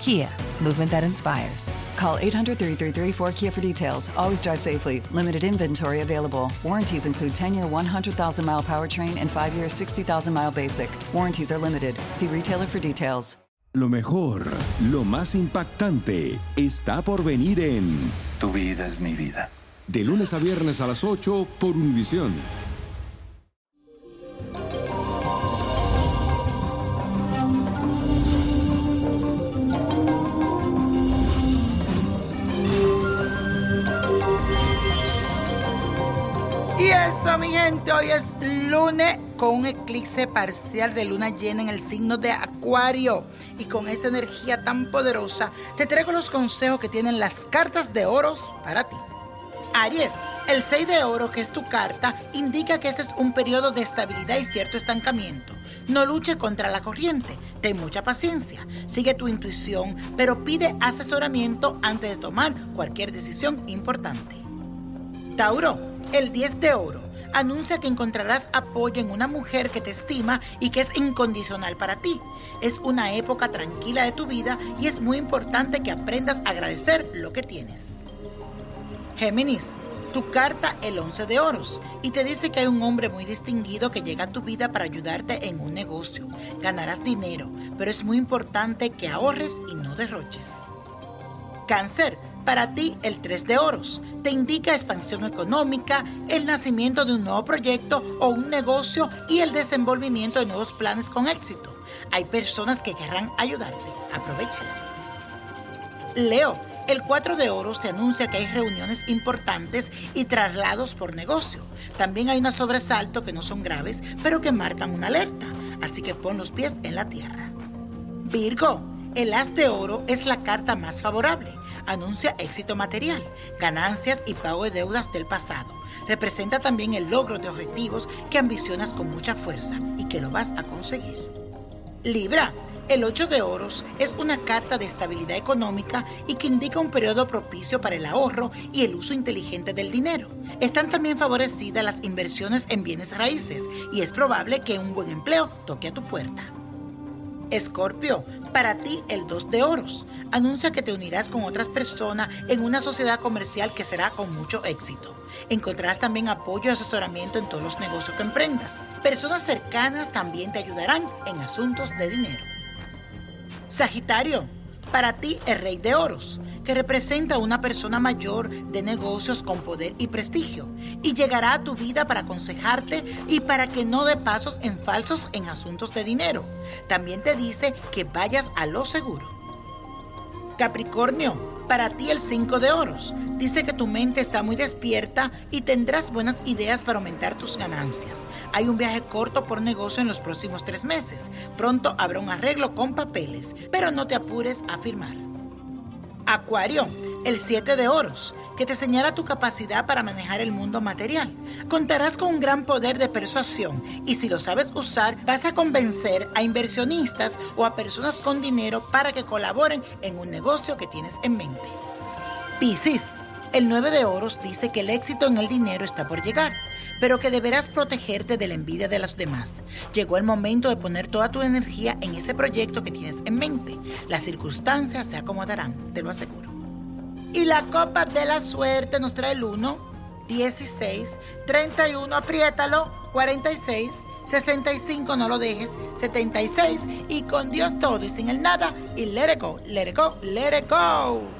Kia, movement that inspires. Call 800 333 4KIA for details. Always drive safely. Limited inventory available. Warranties include 10 year 100,000 mile powertrain and 5 year 60,000 mile basic. Warranties are limited. See retailer for details. Lo mejor, lo más impactante, está por venir en Tu vida es mi vida. De lunes a viernes a las 8 por Univisión. Y eso, mi gente, hoy es lunes con un eclipse parcial de luna llena en el signo de Acuario. Y con esta energía tan poderosa, te traigo los consejos que tienen las cartas de oros para ti. Aries, el 6 de oro, que es tu carta, indica que este es un periodo de estabilidad y cierto estancamiento. No luche contra la corriente, ten mucha paciencia, sigue tu intuición, pero pide asesoramiento antes de tomar cualquier decisión importante. Tauro, el 10 de oro, anuncia que encontrarás apoyo en una mujer que te estima y que es incondicional para ti. Es una época tranquila de tu vida y es muy importante que aprendas a agradecer lo que tienes. Géminis, tu carta el 11 de oros y te dice que hay un hombre muy distinguido que llega a tu vida para ayudarte en un negocio. Ganarás dinero, pero es muy importante que ahorres y no derroches. Cáncer, para ti el 3 de oros te indica expansión económica, el nacimiento de un nuevo proyecto o un negocio y el desenvolvimiento de nuevos planes con éxito. Hay personas que querrán ayudarte, aprovechalas. Leo, el 4 de oros te anuncia que hay reuniones importantes y traslados por negocio. También hay un sobresalto que no son graves, pero que marcan una alerta. Así que pon los pies en la tierra. Virgo, el as de oro es la carta más favorable. Anuncia éxito material, ganancias y pago de deudas del pasado. Representa también el logro de objetivos que ambicionas con mucha fuerza y que lo vas a conseguir. Libra, el 8 de oros es una carta de estabilidad económica y que indica un periodo propicio para el ahorro y el uso inteligente del dinero. Están también favorecidas las inversiones en bienes raíces y es probable que un buen empleo toque a tu puerta. Escorpio, para ti el 2 de oros. Anuncia que te unirás con otras personas en una sociedad comercial que será con mucho éxito. Encontrarás también apoyo y asesoramiento en todos los negocios que emprendas. Personas cercanas también te ayudarán en asuntos de dinero. Sagitario, para ti el rey de oros, que representa a una persona mayor de negocios con poder y prestigio, y llegará a tu vida para aconsejarte y para que no dé pasos en falsos en asuntos de dinero. También te dice que vayas a lo seguro. Capricornio, para ti el 5 de oros, dice que tu mente está muy despierta y tendrás buenas ideas para aumentar tus ganancias. Hay un viaje corto por negocio en los próximos tres meses. Pronto habrá un arreglo con papeles, pero no te apures a firmar. Acuario, el 7 de oros, que te señala tu capacidad para manejar el mundo material. Contarás con un gran poder de persuasión y si lo sabes usar, vas a convencer a inversionistas o a personas con dinero para que colaboren en un negocio que tienes en mente. Piscis, el 9 de oros dice que el éxito en el dinero está por llegar, pero que deberás protegerte de la envidia de los demás. Llegó el momento de poner toda tu energía en ese proyecto que tienes en mente. Las circunstancias se acomodarán, te lo aseguro. Y la copa de la suerte nos trae el 1, 16, 31, apriétalo, 46, 65, no lo dejes, 76, y con Dios todo y sin el nada, y let it go, let it go, let it go.